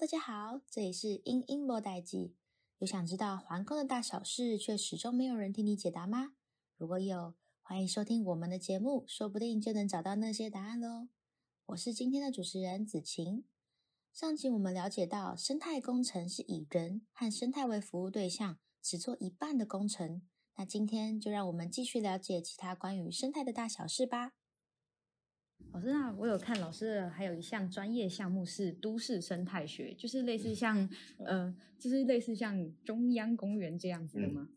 大家好，这里是英英莫代记。有想知道皇宫的大小事，却始终没有人替你解答吗？如果有，欢迎收听我们的节目，说不定就能找到那些答案喽。我是今天的主持人子晴。上集我们了解到，生态工程是以人和生态为服务对象，只做一半的工程。那今天就让我们继续了解其他关于生态的大小事吧。老师，那我有看老师的，还有一项专业项目是都市生态学，就是类似像呃，就是类似像中央公园这样子的吗？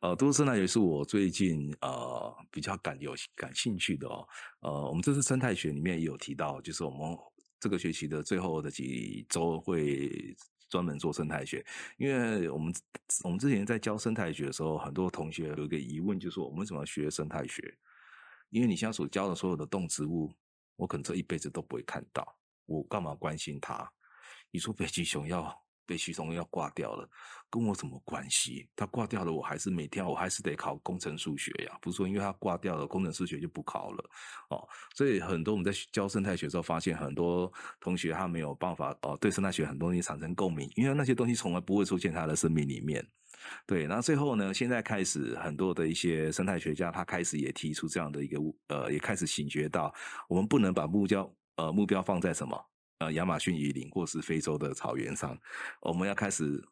呃，都市生态学是我最近呃比较感有感兴趣的哦。呃，我们这次生态学里面也有提到，就是我们这个学期的最后的几周会专门做生态学，因为我们我们之前在教生态学的时候，很多同学有一个疑问，就是我们为什么要学生态学？因为你现在所教的所有的动植物，我可能这一辈子都不会看到，我干嘛关心它？你说北极熊要北极熊要挂掉了，跟我什么关系？它挂掉了，我还是每天我还是得考工程数学呀，不是说因为它挂掉了，工程数学就不考了哦。所以很多我们在教生态学的时候，发现很多同学他没有办法哦，对生态学很多东西产生共鸣，因为那些东西从来不会出现他的生命里面。对，那最后呢，现在开始很多的一些生态学家，他开始也提出这样的一个呃，也开始醒觉到，我们不能把目标呃目标放在什么呃亚马逊雨林或是非洲的草原上，我们要开始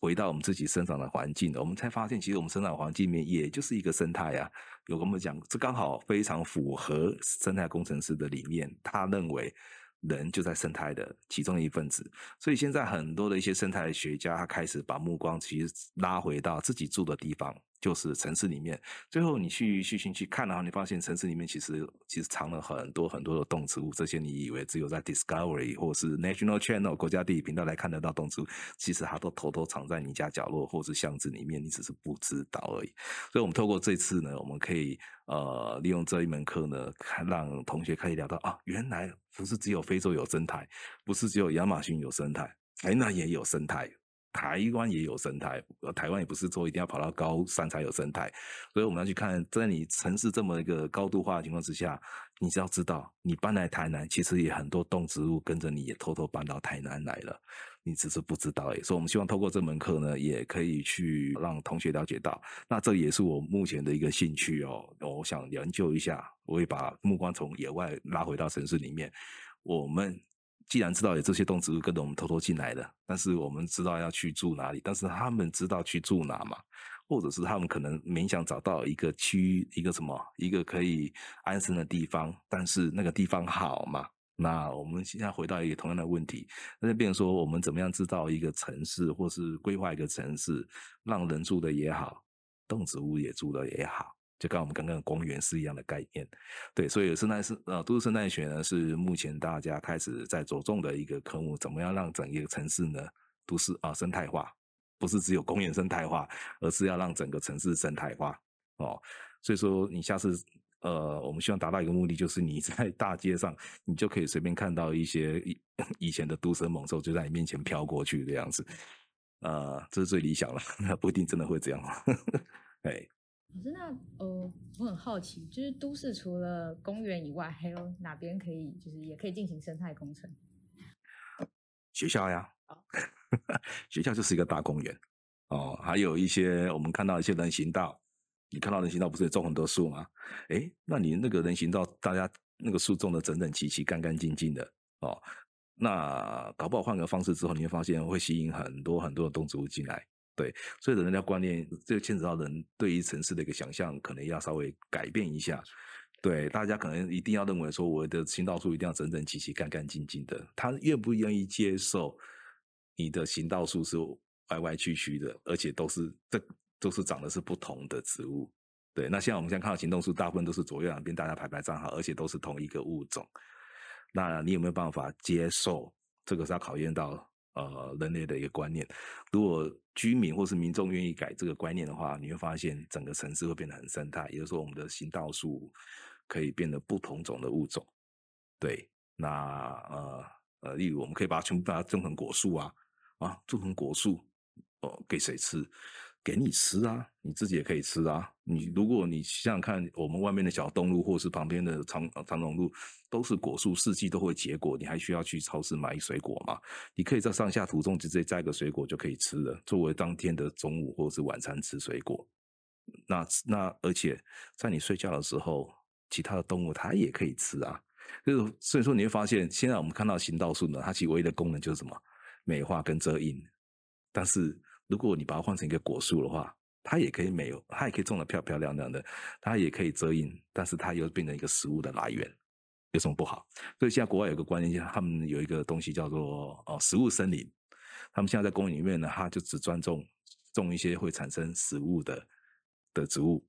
回到我们自己生长的环境，我们才发现，其实我们生长环境里面也就是一个生态啊。有跟我们讲，这刚好非常符合生态工程师的理念，他认为。人就在生态的其中一份子，所以现在很多的一些生态学家，他开始把目光其实拉回到自己住的地方。就是城市里面，最后你去去去去看，然后你发现城市里面其实其实藏了很多很多的动植物，这些你以为只有在 Discovery 或是 National Channel 国家地理频道来看得到动植物，其实它都偷偷藏在你家角落或是巷子里面，你只是不知道而已。所以，我们透过这次呢，我们可以呃利用这一门课呢，看让同学可以聊到啊，原来不是只有非洲有生态，不是只有亚马逊有生态，哎，那也有生态。台湾也有生态，台湾也不是说一定要跑到高山才有生态，所以我们要去看，在你城市这么一个高度化的情况之下，你只要知道，你搬来台南，其实也很多动植物跟着你也偷偷搬到台南来了，你只是不知道而已。所以，我们希望透过这门课呢，也可以去让同学了解到，那这也是我目前的一个兴趣哦。我想研究一下，我会把目光从野外拉回到城市里面，我们。既然知道有这些动植物跟着我们偷偷进来的，但是我们知道要去住哪里，但是他们知道去住哪嘛？或者是他们可能勉强找到一个区，一个什么，一个可以安身的地方，但是那个地方好嘛？那我们现在回到一个同样的问题，那就变成说，我们怎么样制造一个城市，或是规划一个城市，让人住的也好，动植物也住的也好。就跟我们刚刚的公园是一样的概念，对，所以生态是呃都市生态学呢是目前大家开始在着重的一个科目，怎么样让整一个城市呢都市啊生态化，不是只有公园生态化，而是要让整个城市生态化哦。所以说你下次呃，我们希望达到一个目的，就是你在大街上，你就可以随便看到一些以 以前的毒蛇猛兽就在你面前飘过去的样子，呃，这是最理想了，不一定真的会这样，哎。可是那呃，我很好奇，就是都市除了公园以外，还有哪边可以，就是也可以进行生态工程？学校呀，哦、学校就是一个大公园哦。还有一些我们看到一些人行道，你看到人行道不是有种很多树吗？诶，那你那个人行道，大家那个树种的整整齐齐、干干净净的哦。那搞不好换个方式之后，你会发现会吸引很多很多的动植物进来。对，所以人家观念，这个牵扯到人对于城市的一个想象，可能要稍微改变一下。对，大家可能一定要认为说，我的行道树一定要整整齐齐、干干净净的。他愿不愿意接受你的行道树是歪歪曲曲的，而且都是这都是长的是不同的植物？对，那现在我们现在看到行动树，大部分都是左右两边大家排排站好，而且都是同一个物种。那你有没有办法接受？这个是要考验到。呃，人类的一个观念，如果居民或是民众愿意改这个观念的话，你会发现整个城市会变得很生态。也就是说，我们的行道树可以变得不同种的物种。对，那呃呃，例如我们可以把它全部把它种成果树啊啊，种成果树哦，给谁吃？给你吃啊，你自己也可以吃啊。你如果你想想看，我们外面的小东路或是旁边的长长荣路，都是果树，四季都会结果，你还需要去超市买水果吗？你可以在上下途中直接摘个水果就可以吃了，作为当天的中午或是晚餐吃水果。那那而且在你睡觉的时候，其他的动物它也可以吃啊。就是所以说你会发现，现在我们看到行道树呢，它其实唯一的功能就是什么？美化跟遮阴。但是如果你把它换成一个果树的话，它也可以美，它也可以种得漂漂亮亮的，它也可以遮阴，但是它又变成一个食物的来源，有什么不好？所以现在国外有个观念，他们有一个东西叫做哦食物森林，他们现在在公园里面呢，它就只专种种一些会产生食物的的植物，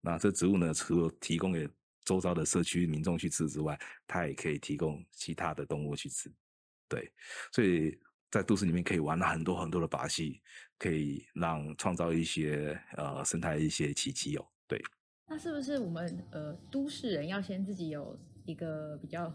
那这植物呢，除了提供给周遭的社区民众去吃之外，它也可以提供其他的动物去吃，对，所以。在都市里面可以玩了很多很多的把戏，可以让创造一些呃生态一些奇迹哦。对，那是不是我们呃都市人要先自己有一个比较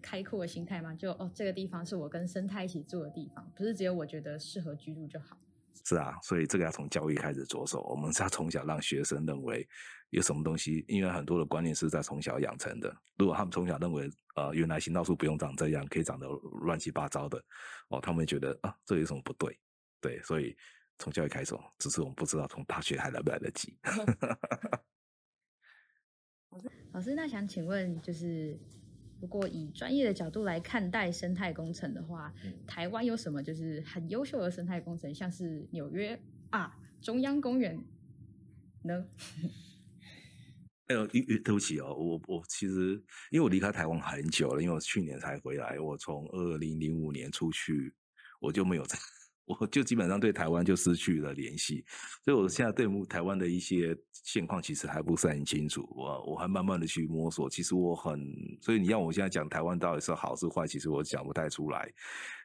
开阔的心态吗？就哦这个地方是我跟生态一起住的地方，不是只有我觉得适合居住就好。是啊，所以这个要从教育开始着手。我们是要从小让学生认为有什么东西，因为很多的观念是在从小养成的。如果他们从小认为，呃，原来行道树不用长这样，可以长得乱七八糟的，哦，他们觉得啊，这有什么不对？对，所以从教育开始，只是我们不知道从大学还来不来得及。老师，那想请问就是。如果以专业的角度来看待生态工程的话，台湾有什么就是很优秀的生态工程，像是纽约啊中央公园呢？哎呦，对不起哦，我我其实因为我离开台湾很久了，因为我去年才回来，我从二零零五年出去，我就没有再。我就基本上对台湾就失去了联系，所以我现在对台湾的一些现况其实还不是很清楚。我我还慢慢的去摸索，其实我很，所以你让我现在讲台湾到底是好是坏，其实我讲不太出来。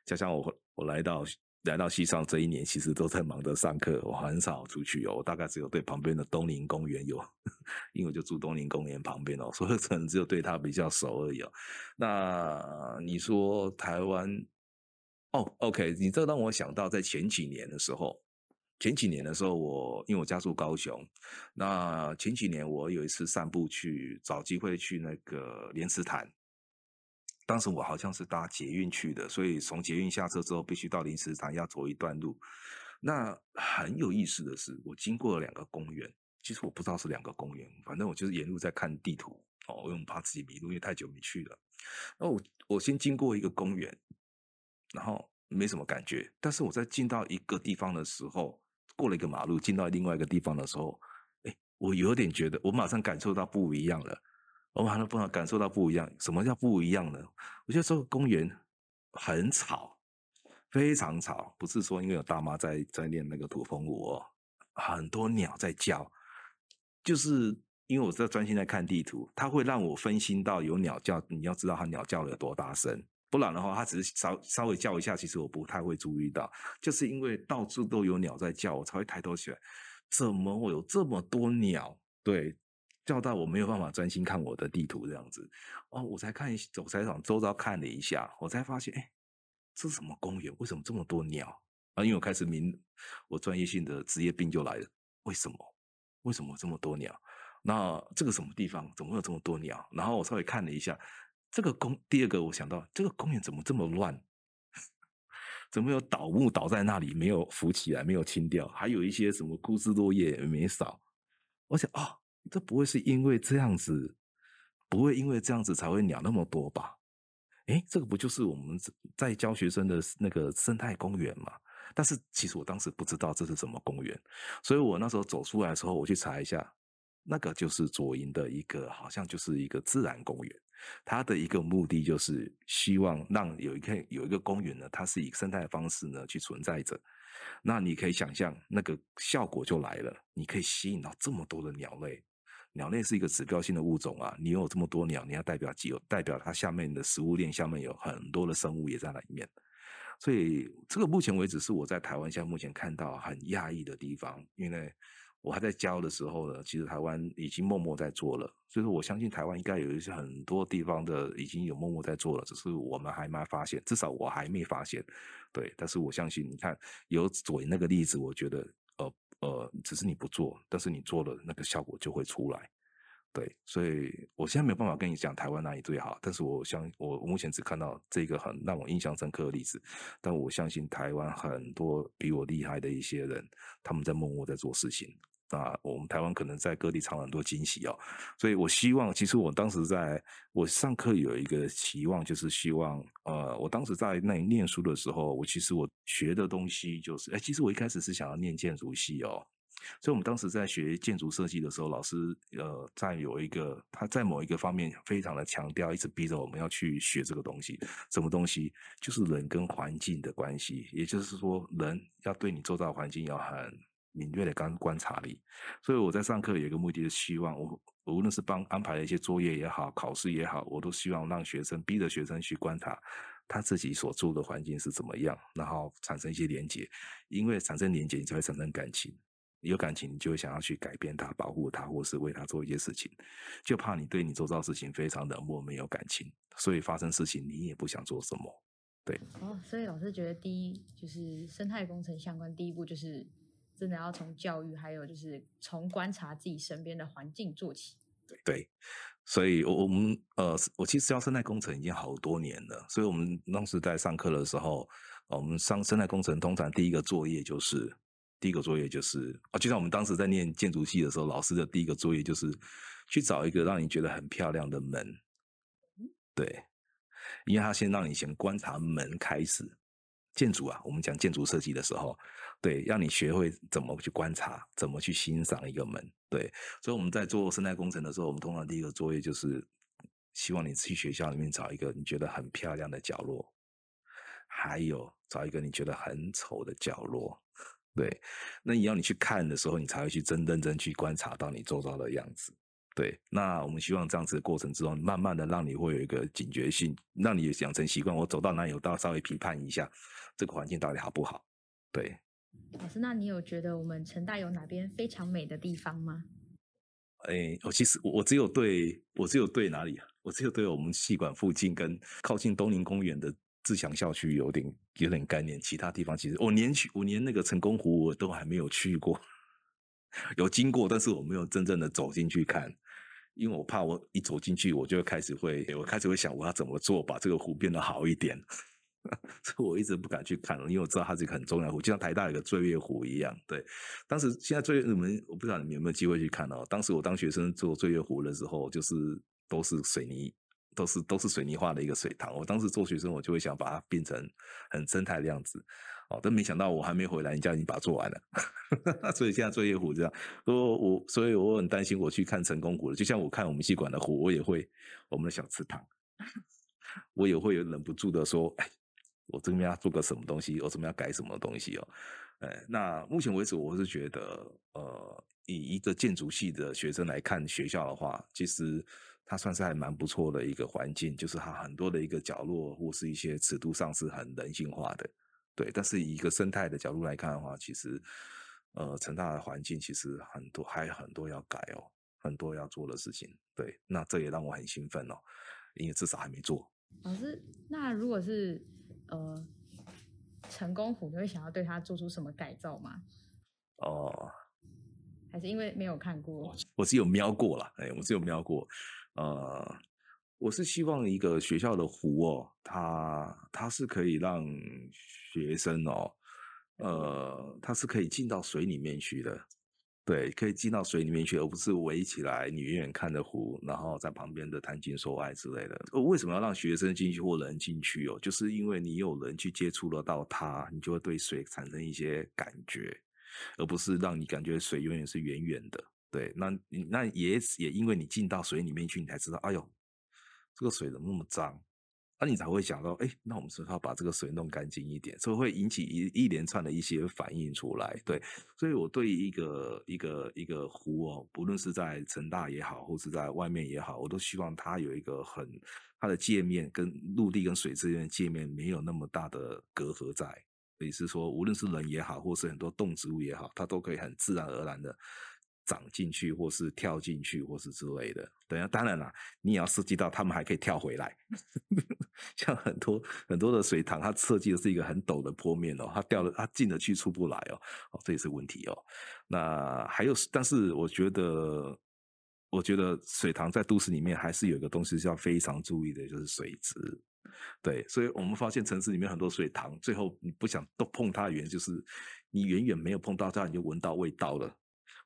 加上我我来到来到西上这一年，其实都在忙着上课，我很少出去哦。我大概只有对旁边的东宁公园有，因为我就住东宁公园旁边哦，所以可能只有对它比较熟而已哦。那你说台湾？哦、，OK，你这让我想到在前几年的时候，前几年的时候我，因为我家住高雄，那前几年我有一次散步去找机会去那个莲池潭，当时我好像是搭捷运去的，所以从捷运下车之后必须到莲池潭要走一段路。那很有意思的是，我经过了两个公园，其实我不知道是两个公园，反正我就是沿路在看地图哦，因为我怕自己迷路，因为太久没去了。那我我先经过一个公园。然后没什么感觉，但是我在进到一个地方的时候，过了一个马路，进到另外一个地方的时候，哎，我有点觉得，我马上感受到不一样了。我马上不能感受到不一样，什么叫不一样呢？我觉得这个公园很吵，非常吵，不是说因为有大妈在在练那个土风舞哦，很多鸟在叫，就是因为我在专心在看地图，它会让我分心到有鸟叫，你要知道它鸟叫了有多大声。不然的话，它只是稍稍微叫一下，其实我不太会注意到，就是因为到处都有鸟在叫，我才会抬头起来。怎么会有这么多鸟？对，叫到我没有办法专心看我的地图这样子。哦，我才看一，我才往周遭看了一下，我才发现，哎，这是什么公园？为什么这么多鸟？啊，因为我开始明，我专业性的职业病就来了。为什么？为什么这么多鸟？那这个什么地方？怎么会有这么多鸟？然后我稍微看了一下。这个公，第二个我想到，这个公园怎么这么乱？怎么有倒木倒在那里，没有扶起来，没有清掉，还有一些什么枯枝落叶也没扫。我想、哦，这不会是因为这样子，不会因为这样子才会鸟那么多吧？诶，这个不就是我们在教学生的那个生态公园吗？但是其实我当时不知道这是什么公园，所以我那时候走出来的时候，我去查一下，那个就是左营的一个，好像就是一个自然公园。它的一个目的就是希望让有一个有一个公园呢，它是以生态的方式呢去存在着。那你可以想象，那个效果就来了，你可以吸引到这么多的鸟类。鸟类是一个指标性的物种啊，你有这么多鸟，你要代表几有代表它下面的食物链下面有很多的生物也在那里面。所以这个目前为止是我在台湾现在目前看到很讶异的地方，因为。我还在教的时候呢，其实台湾已经默默在做了，所以说我相信台湾应该有一些很多地方的已经有默默在做了，只是我们还没发现，至少我还没发现，对。但是我相信，你看有左那个例子，我觉得呃呃，只是你不做，但是你做了，那个效果就会出来。对，所以我现在没有办法跟你讲台湾哪里最好，但是我相我目前只看到这个很让我印象深刻的例子，但我相信台湾很多比我厉害的一些人，他们在默默在做事情。啊，我们台湾可能在各地藏了很多惊喜哦，所以我希望，其实我当时在我上课有一个期望，就是希望，呃，我当时在那里念书的时候，我其实我学的东西就是，哎，其实我一开始是想要念建筑系哦，所以我们当时在学建筑设计的时候，老师呃，在有一个他在某一个方面非常的强调，一直逼着我们要去学这个东西，什么东西？就是人跟环境的关系，也就是说，人要对你周遭环境要很。敏锐的观观察力，所以我在上课有一个目的，是希望我无论是帮安排了一些作业也好，考试也好，我都希望让学生逼着学生去观察他自己所住的环境是怎么样，然后产生一些连结，因为产生连结，你才会产生感情，有感情，你就会想要去改变他、保护他，或是为他做一些事情，就怕你对你周遭事情非常冷漠、没有感情，所以发生事情你也不想做什么，对。哦，所以老师觉得第一就是生态工程相关，第一步就是。真的要从教育，还有就是从观察自己身边的环境做起。对，所以我我们呃，我其实教生态工程已经好多年了，所以我们当时在上课的时候，我们上生态工程通常第一个作业就是第一个作业就是啊，就像我们当时在念建筑系的时候，老师的第一个作业就是去找一个让你觉得很漂亮的门。对，因为他先让你先观察门开始。建筑啊，我们讲建筑设计的时候，对，让你学会怎么去观察，怎么去欣赏一个门。对，所以我们在做生态工程的时候，我们通常第一个作业就是希望你去学校里面找一个你觉得很漂亮的角落，还有找一个你觉得很丑的角落。对，那你要你去看的时候，你才会去真认真去观察到你周遭的样子。对，那我们希望这样子的过程之中，慢慢的让你会有一个警觉性，让你养成习惯。我走到哪里，我都要稍微批判一下这个环境到底好不好。对，老师，那你有觉得我们成大有哪边非常美的地方吗？哎，我其实我只有对我只有对哪里啊？我只有对我们戏馆附近跟靠近东宁公园的自强校区有点有点概念，其他地方其实我连去我连那个成功湖我都还没有去过，有经过，但是我没有真正的走进去看。因为我怕我一走进去，我就开始会，我开始会想我要怎么做把这个湖变得好一点，所以我一直不敢去看，因为我知道它是一个很重要的湖，就像台大有个醉月湖一样。对，当时现在醉月，你们我不知道你们有没有机会去看哦。当时我当学生做醉月湖的时候，就是都是水泥，都是都是水泥化的一个水塘。我当时做学生，我就会想把它变成很生态的样子。哦，但没想到我还没回来，人家已经把它做完了，所以现在醉月湖这样。我我所以我很担心，我去看成功湖了。就像我看我们系馆的湖，我也会我们的小池塘，我也会忍不住的说，我这边要做个什么东西，我怎么要改什么东西哦。哎，那目前为止，我是觉得，呃，以一个建筑系的学生来看学校的话，其实它算是还蛮不错的一个环境，就是它很多的一个角落或是一些尺度上是很人性化的。对，但是以一个生态的角度来看的话，其实，呃，成大的环境其实很多，还有很多要改哦，很多要做的事情。对，那这也让我很兴奋哦，因为至少还没做。老师，那如果是呃成功湖，你会想要对它做出什么改造吗？哦、呃，还是因为没有看过？我是有瞄过了，哎，我是有瞄过，呃。我是希望一个学校的湖哦，它它是可以让学生哦，呃，它是可以进到水里面去的，对，可以进到水里面去，而不是围起来，你远远看着湖，然后在旁边的谈情说爱之类的。为什么要让学生进去或人进去哦？就是因为你有人去接触得到它，你就会对水产生一些感觉，而不是让你感觉水永远是远远的。对，那那也也因为你进到水里面去，你才知道，哎呦。这个水怎么那么脏？那、你才会想到，哎，那我们是不是要把这个水弄干净一点？所以会引起一一连串的一些反应出来。对，所以我对一个一个一个湖哦，不论是在成大也好，或是在外面也好，我都希望它有一个很它的界面跟陆地跟水之间的界面没有那么大的隔阂在。也是说，无论是人也好，或是很多动植物也好，它都可以很自然而然的长进去，或是跳进去，或是之类的。等下，当然啦，你也要设计到他们还可以跳回来。像很多很多的水塘，它设计的是一个很陡的坡面哦，它掉了，它进得去出不来哦，哦，这也是问题哦。那还有，但是我觉得，我觉得水塘在都市里面还是有一个东西是要非常注意的，就是水质。对，所以我们发现城市里面很多水塘，最后你不想都碰它的原因，就是你远远没有碰到它，你就闻到味道了。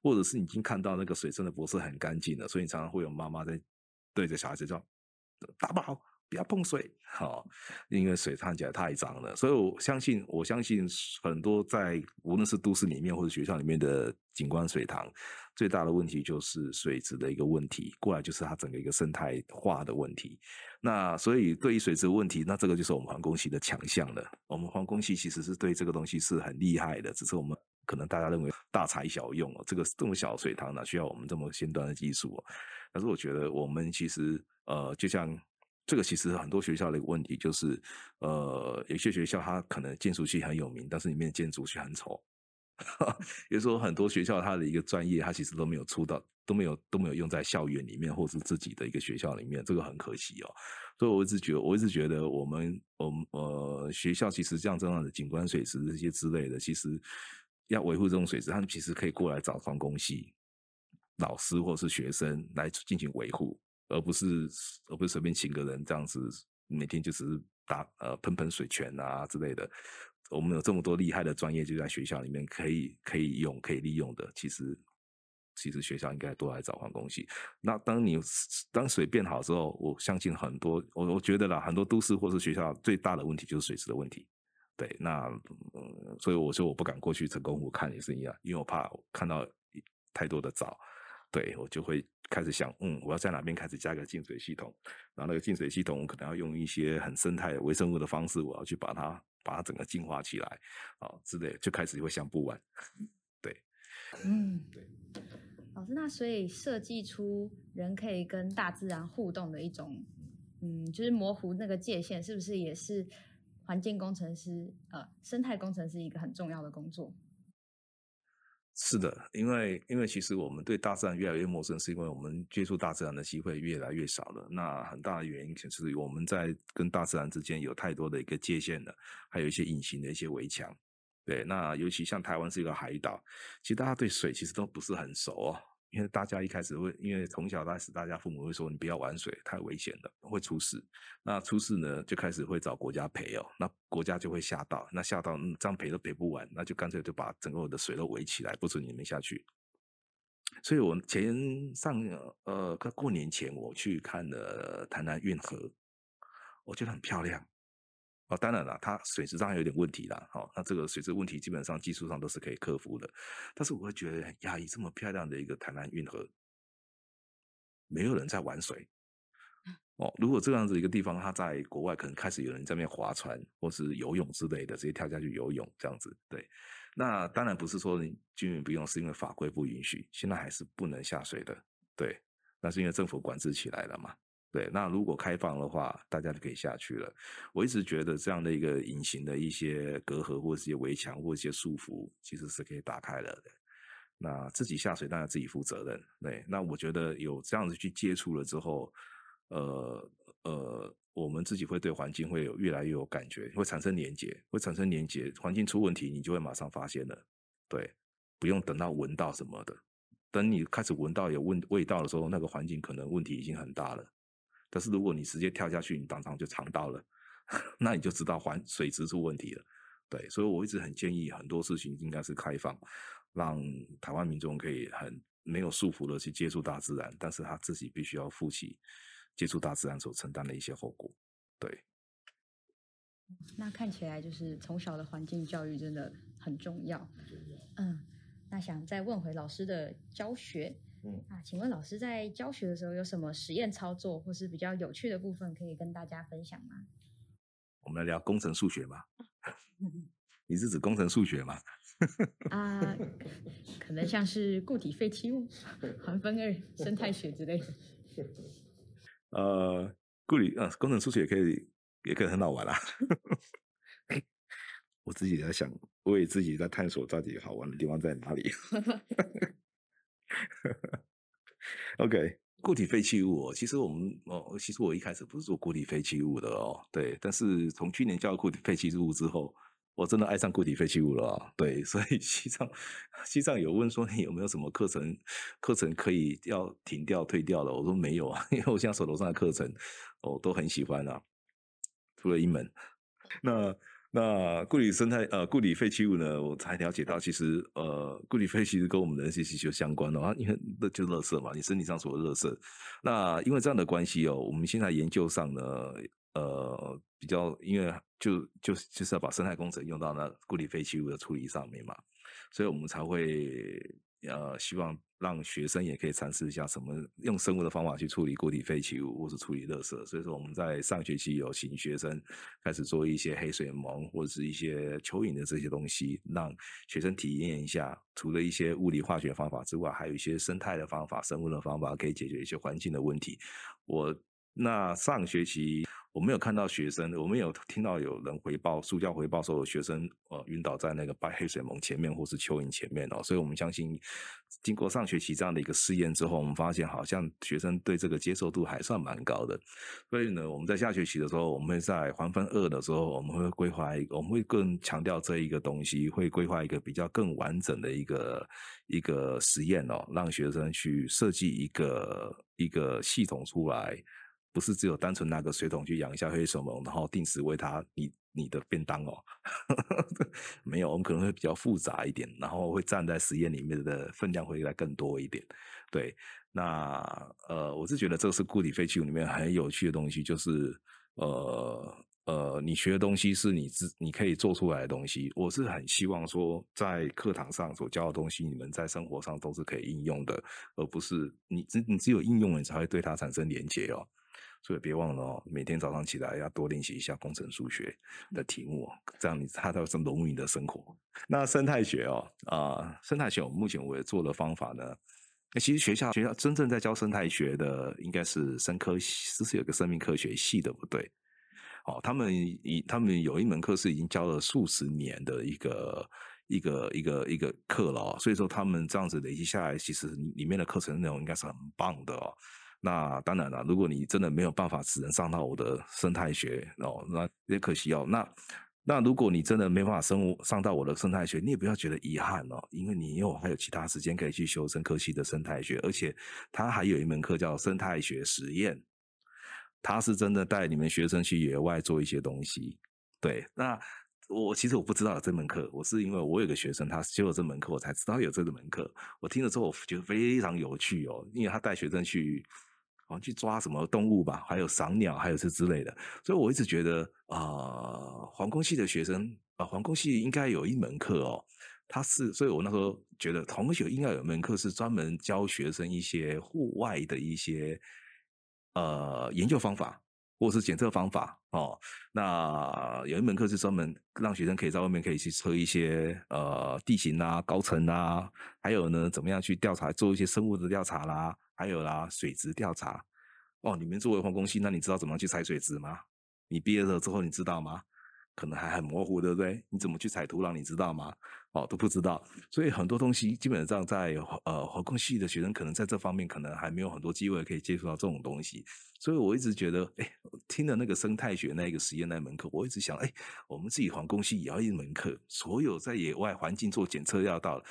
或者是你已经看到那个水真的不是很干净了，所以常常会有妈妈在对着小孩子叫“大宝不要碰水”，好，因为水看起来太脏了。所以我相信，我相信很多在无论是都市里面或者学校里面的景观水塘，最大的问题就是水质的一个问题，过来就是它整个一个生态化的问题。那所以对于水质问题，那这个就是我们环工系的强项了。我们环工系其实是对这个东西是很厉害的，只是我们。可能大家认为大材小用哦，这个这么小的水塘哪需要我们这么先端的技术哦？但是我觉得我们其实呃，就像这个，其实很多学校的一个问题就是，呃，有些学校它可能建筑系很有名，但是里面建筑系很丑。比如说很多学校它的一个专业，它其实都没有出到，都没有都没有用在校园里面，或是自己的一个学校里面，这个很可惜哦。所以我一直觉得，我一直觉得我们我们呃学校其实像这样的景观水池这些之类的，其实。要维护这种水质，他们其实可以过来找环工系老师或是学生来进行维护，而不是而不是随便请个人这样子，每天就只是打呃喷喷水泉啊之类的。我们有这么多厉害的专业就在学校里面可以可以用可以利用的，其实其实学校应该多来找环工系。那当你当水变好之后，我相信很多我我觉得啦，很多都市或是学校最大的问题就是水质的问题。对，那嗯，所以我说我不敢过去成功湖看也是一样，因为我怕看到太多的藻，对，我就会开始想，嗯，我要在哪边开始加个净水系统，然后那个净水系统我可能要用一些很生态微生物的方式，我要去把它把它整个净化起来，啊之类，就开始会想不完，对，嗯，对，老师，那所以设计出人可以跟大自然互动的一种，嗯，就是模糊那个界限，是不是也是？环境工程师，呃，生态工程师一个很重要的工作。是的，因为因为其实我们对大自然越来越陌生，是因为我们接触大自然的机会越来越少了。那很大的原因就是我们在跟大自然之间有太多的一个界限了，还有一些隐形的一些围墙。对，那尤其像台湾是一个海岛，其实大家对水其实都不是很熟哦。因为大家一开始会，因为从小开始，大家父母会说你不要玩水，太危险了，会出事。那出事呢，就开始会找国家赔哦。那国家就会吓到，那吓到，这样赔都赔不完，那就干脆就把整个的水都围起来，不准你们下去。所以我前上呃，过年前我去看了台南运河，我觉得很漂亮。哦，当然了，它水质上有点问题啦。好、哦，那这个水质问题基本上技术上都是可以克服的。但是我会觉得很压抑，这么漂亮的一个台南运河，没有人在玩水。哦，如果这样子一个地方，它在国外可能开始有人在那边划船或是游泳之类的，直接跳下去游泳这样子。对，那当然不是说你居民不用，是因为法规不允许，现在还是不能下水的。对，那是因为政府管制起来了嘛。对，那如果开放的话，大家就可以下去了。我一直觉得这样的一个隐形的一些隔阂，或者一些围墙，或者一些束缚，其实是可以打开了的。那自己下水当然自己负责任。对，那我觉得有这样子去接触了之后，呃呃，我们自己会对环境会有越来越有感觉，会产生连结，会产生连结。环境出问题，你就会马上发现了。对，不用等到闻到什么的，等你开始闻到有味味道的时候，那个环境可能问题已经很大了。但是如果你直接跳下去，你当场就尝到了，那你就知道环水质出问题了。对，所以我一直很建议很多事情应该是开放，让台湾民众可以很没有束缚的去接触大自然，但是他自己必须要负起接触大自然所承担的一些后果。对，那看起来就是从小的环境教育真的很重要。嗯，那想再问回老师的教学。嗯啊，请问老师在教学的时候有什么实验操作或是比较有趣的部分可以跟大家分享吗？我们来聊工程数学吧？你是指工程数学吗？啊，可能像是固体废弃物、环分二、生态学之类的。呃，固体呃，工程数学也可以，也可以很好玩啦。我自己在想，我也自己在探索到底好玩的地方在哪里。OK，固体废弃物哦，其实我们哦，其实我一开始不是做固体废弃物的哦，对，但是从去年教固体废弃物之后，我真的爱上固体废弃物了哦，对，所以西藏西藏有问说你有没有什么课程课程可以要停掉退掉的，我说没有啊，因为我现在手头上的课程我都很喜欢啊，除了一门，那。那固体生态呃固体废弃物呢，我才了解到，其实呃固体废弃物跟我们的人体息息相关的话，因为那就是垃圾嘛，你身体上所有的垃圾。那因为这样的关系哦，我们现在研究上呢，呃比较因为就就就是要把生态工程用到那固体废弃物的处理上面嘛，所以我们才会。呃，希望让学生也可以尝试一下什么用生物的方法去处理固体废弃物，或是处理垃圾。所以说，我们在上学期有请学生开始做一些黑水虻或者是一些蚯蚓的这些东西，让学生体验一下，除了一些物理化学方法之外，还有一些生态的方法、生物的方法，可以解决一些环境的问题。我那上学期。我没有看到学生，我没有听到有人回报，助教回报说有学生呃晕倒在那个白黑水虻前面或是蚯蚓前面哦，所以我们相信经过上学期这样的一个试验之后，我们发现好像学生对这个接受度还算蛮高的，所以呢，我们在下学期的时候，我们会在环分二的时候，我们会规划一个，我们会更强调这一个东西，会规划一个比较更完整的一个一个实验哦，让学生去设计一个一个系统出来。不是只有单纯拿个水桶去养一下黑水虻，然后定时喂它你你的便当哦，没有，我们可能会比较复杂一点，然后会站在实验里面的分量会来更多一点。对，那呃，我是觉得这个是固体废弃物里面很有趣的东西，就是呃呃，你学的东西是你自你可以做出来的东西。我是很希望说，在课堂上所教的东西，你们在生活上都是可以应用的，而不是你只你只有应用了，你才会对它产生连结哦。所以别忘了哦，每天早上起来要多练习一下工程数学的题目，这样你它都是融入你的生活。那生态学哦，啊、呃，生态学我目前我也做的方法呢，那其实学校学校真正在教生态学的应该是生科系，这是有个生命科学系的，不对？哦，他们以他们有一门课是已经教了数十年的一个一个一个一个课了，所以说他们这样子累积下来，其实里面的课程内容应该是很棒的哦。那当然了，如果你真的没有办法只能上到我的生态学哦，那也可惜哦。那那如果你真的没办法生物上到我的生态学，你也不要觉得遗憾哦，因为你又还有其他时间可以去修生科系的生态学，而且它还有一门课叫生态学实验，它是真的带你们学生去野外做一些东西。对，那我其实我不知道有这门课，我是因为我有个学生他修了这门课，我才知道有这门课。我听了之后，我觉得非常有趣哦，因为他带学生去。去抓什么动物吧，还有赏鸟，还有这之类的。所以我一直觉得啊，环、呃、工系的学生啊，环、呃、工系应该有一门课哦。他是，所以我那时候觉得，同学应该有一门课是专门教学生一些户外的一些呃研究方法，或是检测方法哦。那有一门课是专门让学生可以在外面可以去测一些呃地形啊、高层啊，还有呢，怎么样去调查，做一些生物的调查啦。还有啦，水质调查哦。你们作为环工系，那你知道怎么去采水质吗？你毕业了之后，你知道吗？可能还很模糊，对不对？你怎么去采土壤，你知道吗？哦，都不知道。所以很多东西基本上在呃环工系的学生，可能在这方面可能还没有很多机会可以接触到这种东西。所以我一直觉得，哎，听了那个生态学那个实验那门课，我一直想，哎，我们自己环工系也要一门课，所有在野外环境做检测要到。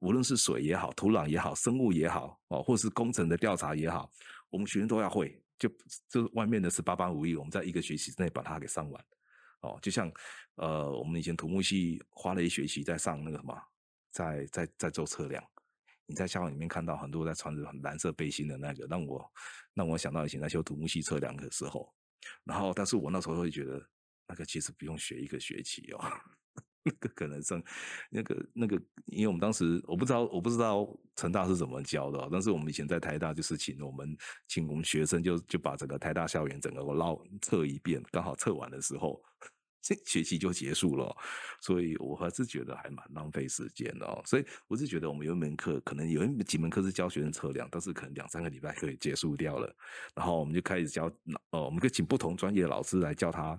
无论是水也好，土壤也好，生物也好，哦，或是工程的调查也好，我们学生都要会。就就外面的是八般武艺，我们在一个学期之内把它给上完。哦，就像呃，我们以前土木系花了一学期在上那个什么，在在在做测量。你在校园里面看到很多在穿着很蓝色背心的那个，让我让我想到以前在修土木系测量的时候。然后，但是我那时候会觉得，那个其实不用学一个学期哦。那个可能上，那个那个，因为我们当时我不知道，我不知道成大是怎么教的，但是我们以前在台大就是请我们请我们学生就就把整个台大校园整个绕测一遍，刚好测完的时候，这学期就结束了，所以我还是觉得还蛮浪费时间的哦。所以我是觉得我们有一门课，可能有一几门课是教学生测量，但是可能两三个礼拜可以结束掉了，然后我们就开始教，呃，我们可以请不同专业的老师来教他。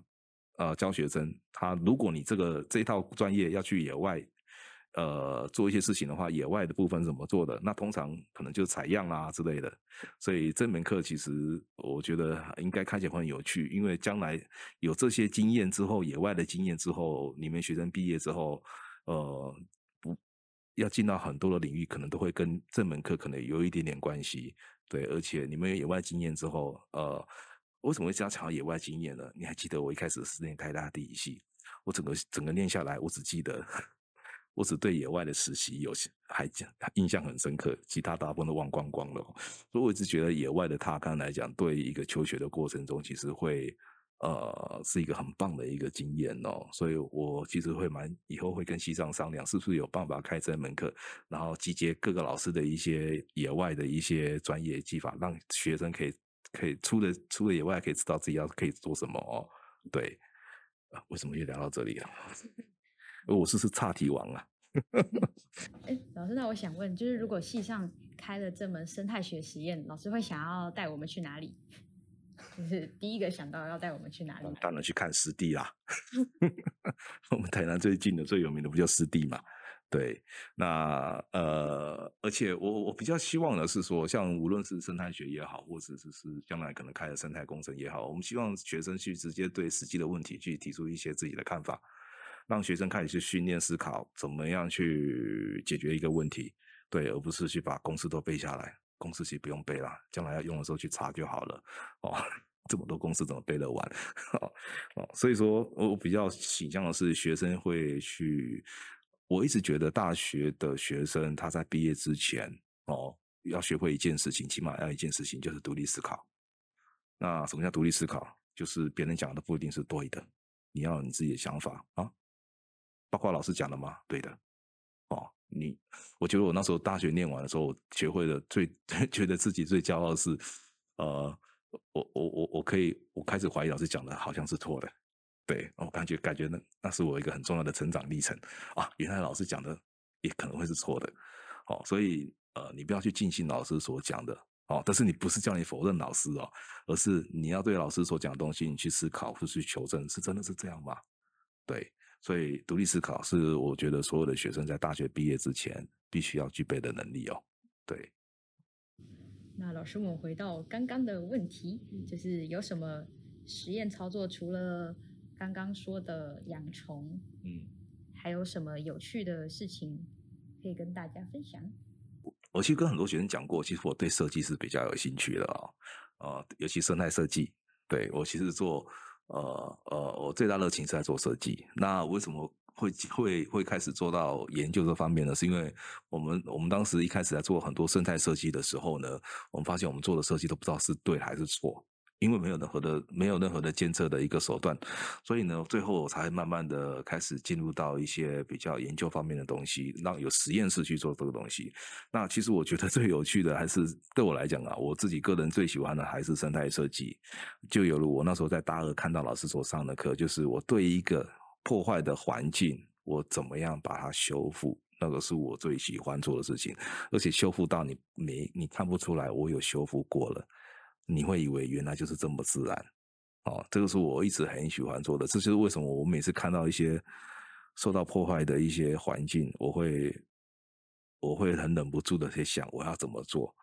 呃，教学生他，如果你这个这一套专业要去野外，呃做一些事情的话，野外的部分怎么做的？那通常可能就采样啊之类的。所以这门课其实我觉得应该看起来会很有趣，因为将来有这些经验之后，野外的经验之后，你们学生毕业之后，呃，不要进到很多的领域，可能都会跟这门课可能有一点点关系。对，而且你们有野外经验之后，呃，为什么会这样强调野外经验呢？你还记得我一开始是念台大地理系，我整个整个念下来，我只记得，我只对野外的实习有还印象很深刻，其他大部分都忘光光了。所以我一直觉得野外的踏勘来讲，对一个求学的过程中，其实会。呃，是一个很棒的一个经验哦，所以我其实会蛮以后会跟西藏商量，是不是有办法开这门课，然后集结各个老师的一些野外的一些专业技法，让学生可以可以出了出了野外可以知道自己要可以做什么哦。对，啊，为什么又聊到这里了？我是是岔题王啊。哎，老师，那我想问，就是如果系上开了这门生态学实验，老师会想要带我们去哪里？就是第一个想到要带我们去哪里？当然去看湿地啦。我们台南最近的、最有名的不就湿地嘛？对，那呃，而且我我比较希望的是说，像无论是生态学也好，或者是是将来可能开的生态工程也好，我们希望学生去直接对实际的问题去提出一些自己的看法，让学生开始去训练思考，怎么样去解决一个问题，对，而不是去把公式都背下来。公式其实不用背啦，将来要用的时候去查就好了。哦，这么多公式怎么背得完？哦，所以说我比较倾向的是学生会去。我一直觉得大学的学生他在毕业之前哦，要学会一件事情，起码要一件事情就是独立思考。那什么叫独立思考？就是别人讲的不一定是对的，你要有你自己的想法啊。包括老师讲的吗？对的。哦。你，我觉得我那时候大学念完的时候，我学会了最 觉得自己最骄傲的是，呃，我我我我可以，我开始怀疑老师讲的好像是错的，对，我感觉感觉那那是我一个很重要的成长历程啊，原来老师讲的也可能会是错的，哦，所以呃，你不要去尽信老师所讲的，哦，但是你不是叫你否认老师哦，而是你要对老师所讲的东西，你去思考或去求证，是真的是这样吗？对。所以，独立思考是我觉得所有的学生在大学毕业之前必须要具备的能力哦。对。那老师，我们回到刚刚的问题，就是有什么实验操作？除了刚刚说的养虫，嗯，还有什么有趣的事情可以跟大家分享？我其实跟很多学生讲过，其实我对设计是比较有兴趣的啊、哦，呃，尤其生态设计。对，我其实做。呃呃，我最大热情是在做设计。那为什么会会会开始做到研究这方面呢？是因为我们我们当时一开始在做很多生态设计的时候呢，我们发现我们做的设计都不知道是对还是错。因为没有任何的没有任何的监测的一个手段，所以呢，最后我才慢慢的开始进入到一些比较研究方面的东西，让有实验室去做这个东西。那其实我觉得最有趣的还是对我来讲啊，我自己个人最喜欢的还是生态设计。就有如我那时候在大二看到老师所上的课，就是我对一个破坏的环境，我怎么样把它修复，那个是我最喜欢做的事情，而且修复到你没你看不出来我有修复过了。你会以为原来就是这么自然，哦，这个是我一直很喜欢做的。这就是为什么我每次看到一些受到破坏的一些环境，我会我会很忍不住的去想我要怎么做。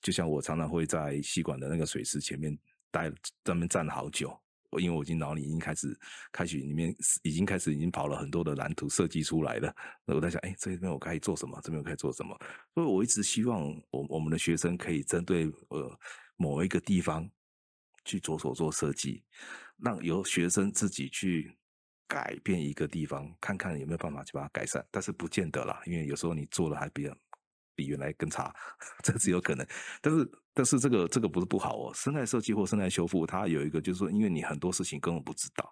就像我常常会在吸管的那个水池前面待专门站好久，因为我已经脑里已经开始开始里面已经开始已经跑了很多的蓝图设计出来了。那我在想，哎，这边我可以做什么？这边我可以做什么？所以我一直希望我我们的学生可以针对呃。某一个地方去着手做设计，让由学生自己去改变一个地方，看看有没有办法去把它改善。但是不见得啦，因为有时候你做的还比较比原来更差，这是有可能。但是但是这个这个不是不好哦。生态设计或生态修复，它有一个就是说，因为你很多事情根本不知道，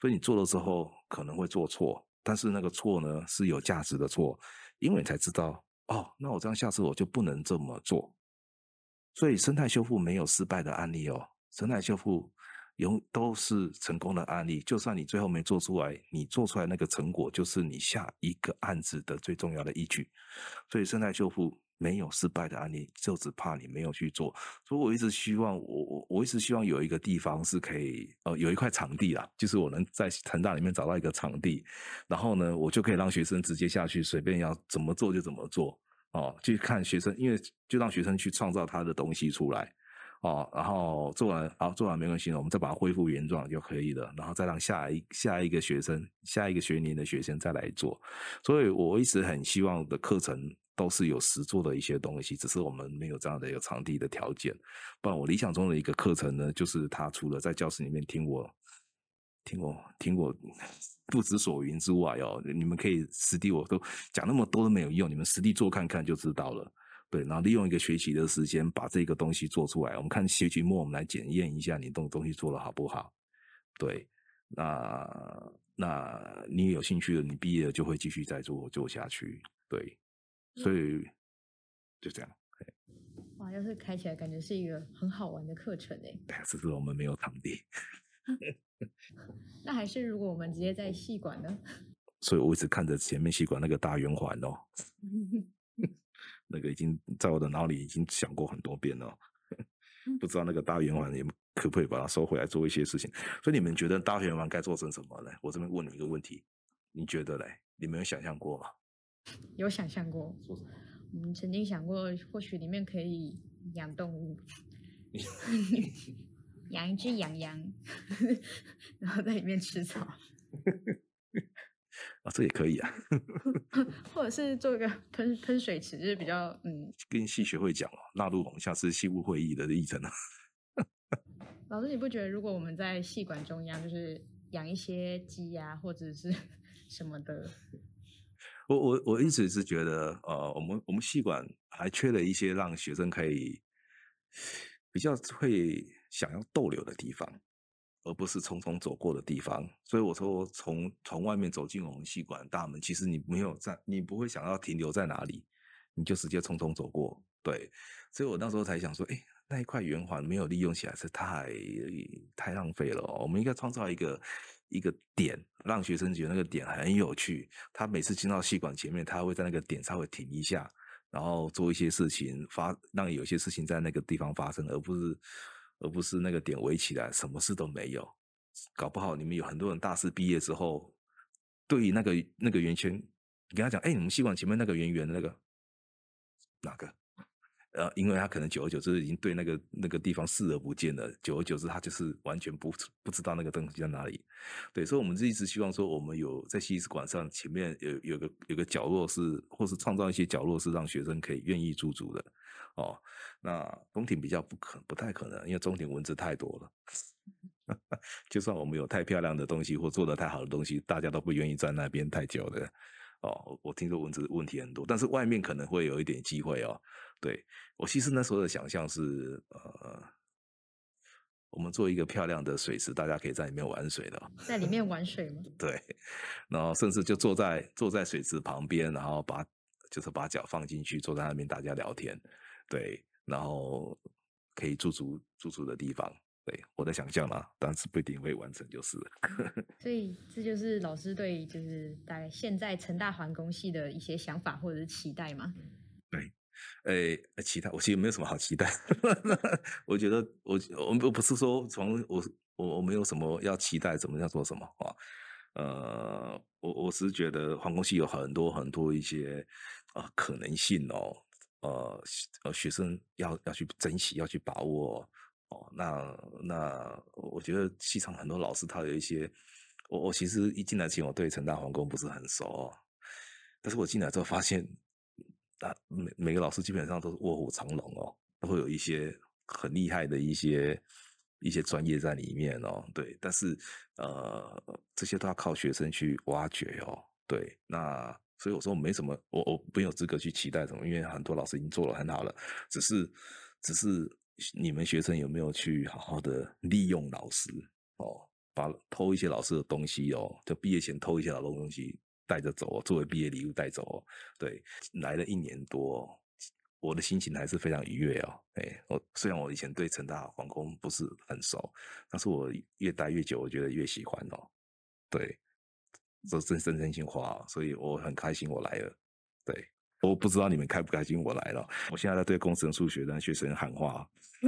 所以你做的时候可能会做错。但是那个错呢是有价值的错，因为你才知道哦，那我这样下次我就不能这么做。所以生态修复没有失败的案例哦，生态修复永都是成功的案例。就算你最后没做出来，你做出来那个成果就是你下一个案子的最重要的依据。所以生态修复没有失败的案例，就只怕你没有去做。所以我一直希望，我我我一直希望有一个地方是可以，呃，有一块场地啦，就是我能在成大里面找到一个场地，然后呢，我就可以让学生直接下去，随便要怎么做就怎么做，哦，去看学生，因为就让学生去创造他的东西出来。哦，然后做完，好，做完没关系了，我们再把它恢复原状就可以了，然后再让下一下一个学生，下一个学年的学生再来做。所以我一直很希望的课程都是有实做的一些东西，只是我们没有这样的一个场地的条件。不然我理想中的一个课程呢，就是他除了在教室里面听我，听我，听我不知所云之外哦，你们可以实地，我都讲那么多都没有用，你们实地做看看就知道了。对，然后利用一个学习的时间把这个东西做出来。我们看学期末，我们来检验一下你东东西做的好不好。对，那那你有兴趣的，你毕业了就会继续再做做下去。对，所以就这样。哇，要是开起来，感觉是一个很好玩的课程哎。对，只是我们没有场地。那还是如果我们直接在系馆呢？所以我一直看着前面系馆那个大圆环哦。那个已经在我的脑里已经想过很多遍了，不知道那个大圆环可不可以把它收回来做一些事情？所以你们觉得大圆环该做成什么呢？我这边问你一个问题，你觉得嘞？你们有想象过吗？有想象过。我们曾经想过，或许里面可以养动物，养一只羊羊，然后在里面吃草。啊，这也可以啊，或者是做一个喷喷水池，就是比较嗯，跟系学会讲哦，纳入我们下次系务会议的议程啊。老师，你不觉得如果我们在系馆中央，就是养一些鸡呀、啊，或者是什么的？我我我一直是觉得，呃，我们我们系馆还缺了一些让学生可以比较会想要逗留的地方。而不是匆匆走过的地方，所以我说从从外面走进我们戏馆大门，其实你没有在，你不会想要停留在哪里，你就直接匆匆走过。对，所以我那时候才想说，哎，那一块圆环没有利用起来是太太浪费了哦。我们应该创造一个一个点，让学生觉得那个点很有趣。他每次进到戏馆前面，他会在那个点稍微停一下，然后做一些事情，发让有些事情在那个地方发生，而不是。而不是那个点围起来，什么事都没有。搞不好你们有很多人大四毕业之后，对于那个那个圆圈，你跟他讲，哎，你们系馆前面那个圆圆的那个哪个？呃，因为他可能久而久之已经对那个那个地方视而不见了，久而久之他就是完全不不知道那个东西在哪里。对，所以我们一直希望说，我们有在系馆上前面有有个有个角落是，或是创造一些角落是让学生可以愿意驻足的。哦，那中庭比较不可不太可能，因为中庭蚊子太多了。就算我们有太漂亮的东西或做的太好的东西，大家都不愿意在那边太久的。哦，我听说蚊子问题很多，但是外面可能会有一点机会哦。对，我其实那时候的想象是，呃，我们做一个漂亮的水池，大家可以在里面玩水的。在里面玩水吗？对，然后甚至就坐在坐在水池旁边，然后把就是把脚放进去，坐在那边大家聊天。对，然后可以驻足驻足的地方，对，我在想象啦，但是不一定会完成，就是了。所以这就是老师对就是大概现在成大环工系的一些想法或者是期待吗？对，诶，期待，我其实没有什么好期待。我觉得我我我不是说从我我我没有什么要期待，怎么样做什么啊？呃，我我是觉得环工系有很多很多一些呃可能性哦。呃呃，学生要要去珍惜，要去把握哦。那那，我觉得系上很多老师他有一些，我我其实一进来前我对成大皇宫不是很熟，哦，但是我进来之后发现，啊每每个老师基本上都是卧虎藏龙哦，都会有一些很厉害的一些一些专业在里面哦。对，但是呃这些都要靠学生去挖掘哦。对，那。所以我说我没什么，我我没有资格去期待什么，因为很多老师已经做得很好了。只是，只是你们学生有没有去好好的利用老师哦，把偷一些老师的东西哦，就毕业前偷一些老师的东西带着走，作为毕业礼物带走。对，来了一年多，我的心情还是非常愉悦哦。哎，我虽然我以前对成大环工不是很熟，但是我越待越久，我觉得越喜欢哦。对。这真真真心话，所以我很开心我来了。对，我不知道你们开不开心，我来了。我现在在对工程数学的学生喊话。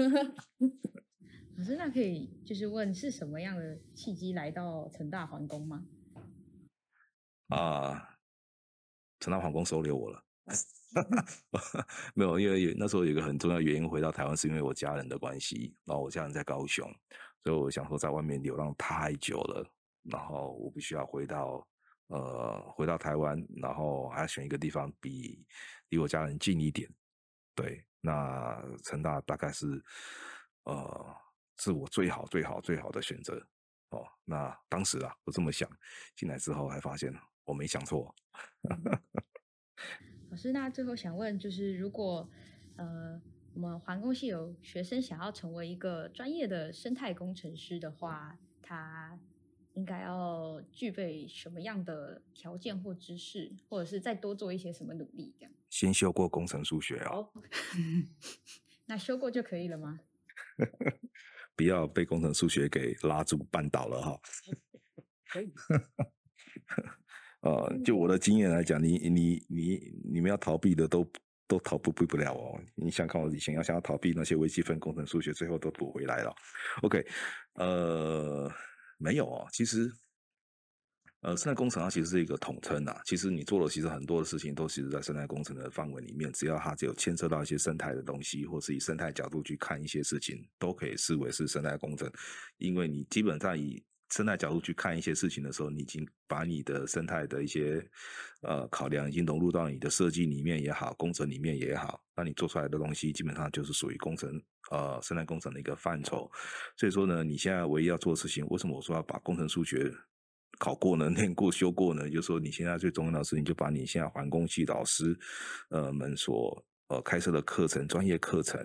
老师，那可以就是问是什么样的契机来到成大皇宫吗？啊，成大皇宫收留我了。没有，因为那时候有一个很重要原因，回到台湾是因为我家人的关系。然后我家人在高雄，所以我想说在外面流浪太久了，然后我必须要回到呃回到台湾，然后还要选一个地方比离我家人近一点。对，那成大大概是呃是我最好最好最好的选择哦。那当时啊，我这么想，进来之后还发现我没想错。老师，那最后想问，就是如果呃，我们环工系有学生想要成为一个专业的生态工程师的话，他应该要具备什么样的条件或知识，或者是再多做一些什么努力？这样。先修过工程数学哦。那修过就可以了吗？不要被工程数学给拉住绊倒了哈。可以。呃，就我的经验来讲，你你你你们要逃避的都都逃不避不了哦。你想看我以前要想要逃避那些微积分、工程数学，最后都补回来了。OK，呃，没有哦。其实，呃，生态工程它其实是一个统称呐。其实你做的其实很多的事情都其实在生态工程的范围里面，只要它只有牵涉到一些生态的东西，或是以生态角度去看一些事情，都可以视为是生态工程，因为你基本上以生态角度去看一些事情的时候，你已经把你的生态的一些呃考量已经融入到你的设计里面也好，工程里面也好，那你做出来的东西基本上就是属于工程呃生态工程的一个范畴。所以说呢，你现在唯一要做的事情，为什么我说要把工程数学考过呢、念过、修过呢？就是说你现在最重要的事情，就把你现在环工系老师呃们所呃开设的课程、专业课程。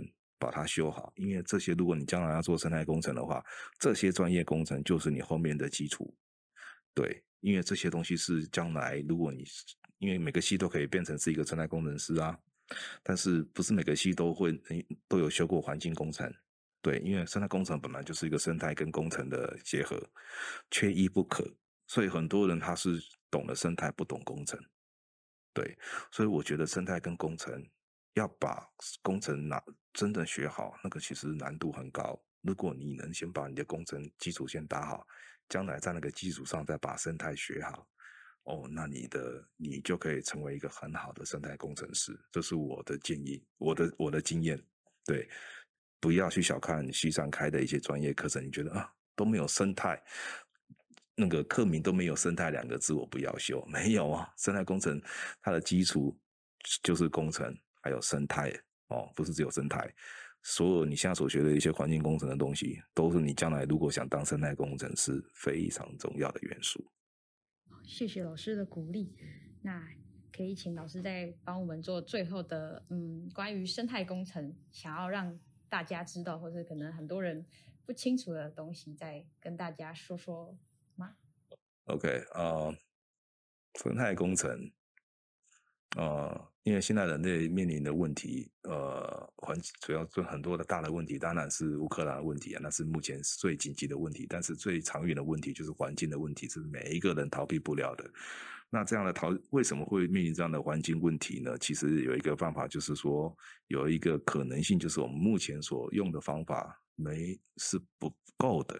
把它修好，因为这些，如果你将来要做生态工程的话，这些专业工程就是你后面的基础。对，因为这些东西是将来，如果你因为每个系都可以变成是一个生态工程师啊，但是不是每个系都会都有修过环境工程。对，因为生态工程本来就是一个生态跟工程的结合，缺一不可。所以很多人他是懂了生态，不懂工程。对，所以我觉得生态跟工程。要把工程拿真的学好，那个其实难度很高。如果你能先把你的工程基础先打好，将来在那个基础上再把生态学好，哦，那你的你就可以成为一个很好的生态工程师。这是我的建议，我的我的经验。对，不要去小看西上开的一些专业课程，你觉得啊都没有生态，那个课名都没有生态两个字，我不要修。没有啊，生态工程它的基础就是工程。还有生态哦，不是只有生态，所有你现在所学的一些环境工程的东西，都是你将来如果想当生态工程师非常重要的元素。谢谢老师的鼓励，那可以请老师再帮我们做最后的嗯，关于生态工程想要让大家知道，或者可能很多人不清楚的东西，再跟大家说说吗？OK，呃，生态工程，呃。因为现在人类面临的问题，呃，环主要就很多的大的问题，当然是乌克兰的问题啊，那是目前最紧急的问题。但是最长远的问题就是环境的问题，是每一个人逃避不了的。那这样的逃，为什么会面临这样的环境问题呢？其实有一个方法，就是说有一个可能性，就是我们目前所用的方法没是不够的。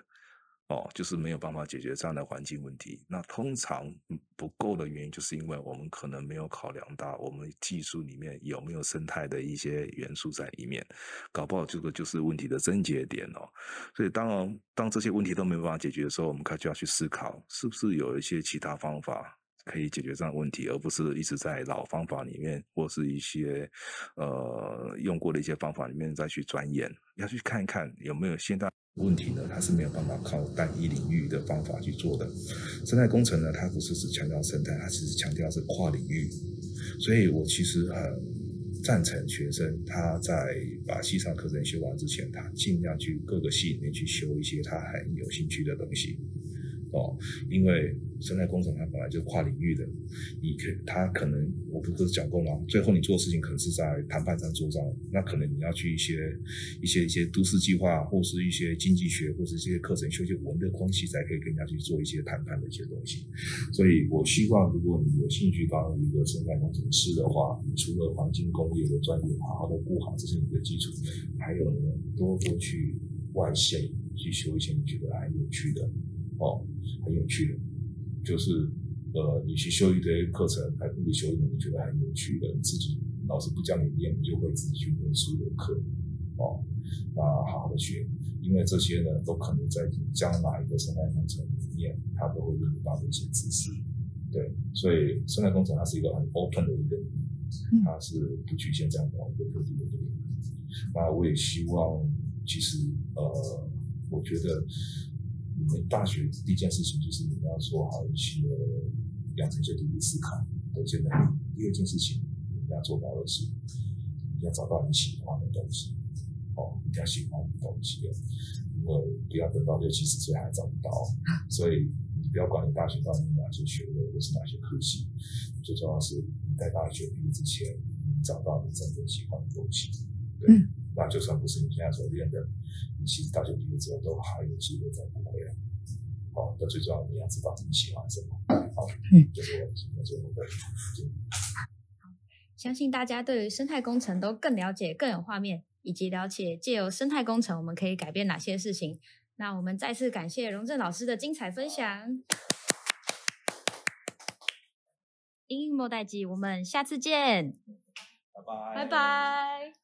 哦，就是没有办法解决这样的环境问题。那通常不够的原因，就是因为我们可能没有考量到我们技术里面有没有生态的一些元素在里面，搞不好这个就是问题的症结点哦。所以当然当这些问题都没办法解决的时候，我们开始就要去思考，是不是有一些其他方法可以解决这样的问题，而不是一直在老方法里面或是一些呃用过的一些方法里面再去钻研，要去看一看有没有现在。问题呢，它是没有办法靠单一领域的方法去做的。生态工程呢，它不是只强调生态，它其实强调是跨领域。所以我其实很赞成学生他在把系上课程修完之前，他尽量去各个系里面去修一些他很有兴趣的东西。哦，因为生态工程它本来就跨领域的，你可它可能我不是讲过吗？最后你做事情可能是在谈判上做到，那可能你要去一些一些一些都市计划，或是一些经济学，或是这些课程修一些文的东西，才可以跟人家去做一些谈判的一些东西。所以我希望，如果你有兴趣当一个生态工程师的话，你除了环境工业的专业，好好的顾好这是你的基础，还有呢，多多去外线去修一些你觉得还有趣的哦。很有趣的，就是呃，你去修一堆课程，还不如修一门你觉得很有趣的，你自己老师不教你念，你就会自己去念书的课，哦，那好好的学，因为这些呢，都可能在将来的生态工程里面，它都会用到的一些知识，对，所以生态工程它是一个很 open 的一个领域，它是不局限这样的一个特定的领域。那我也希望，其实呃，我觉得。你们大学第一件事情就是你要做好一些养成一些独立思考的这个。第二件事情你们要做到的是，你要找到你喜欢的东西，哦，你要喜欢的东西，因为不要等到六七十岁还找不到。所以你不要管你大学到底哪些学位或是哪些科系，最重要是你在大学毕业之前，你找到你真正喜欢的东西。对，嗯、那就算不是你现在所练的。其实大学毕业之后都还有机会再补回来。好，那最重要你要知道自己喜欢什么。好，嗯，就是我今天最后的。好，相信大家对于生态工程都更了解、更有画面，以及了解借由生态工程我们可以改变哪些事情。那我们再次感谢荣正老师的精彩分享。因应末代志，我们下次见。拜拜。拜拜。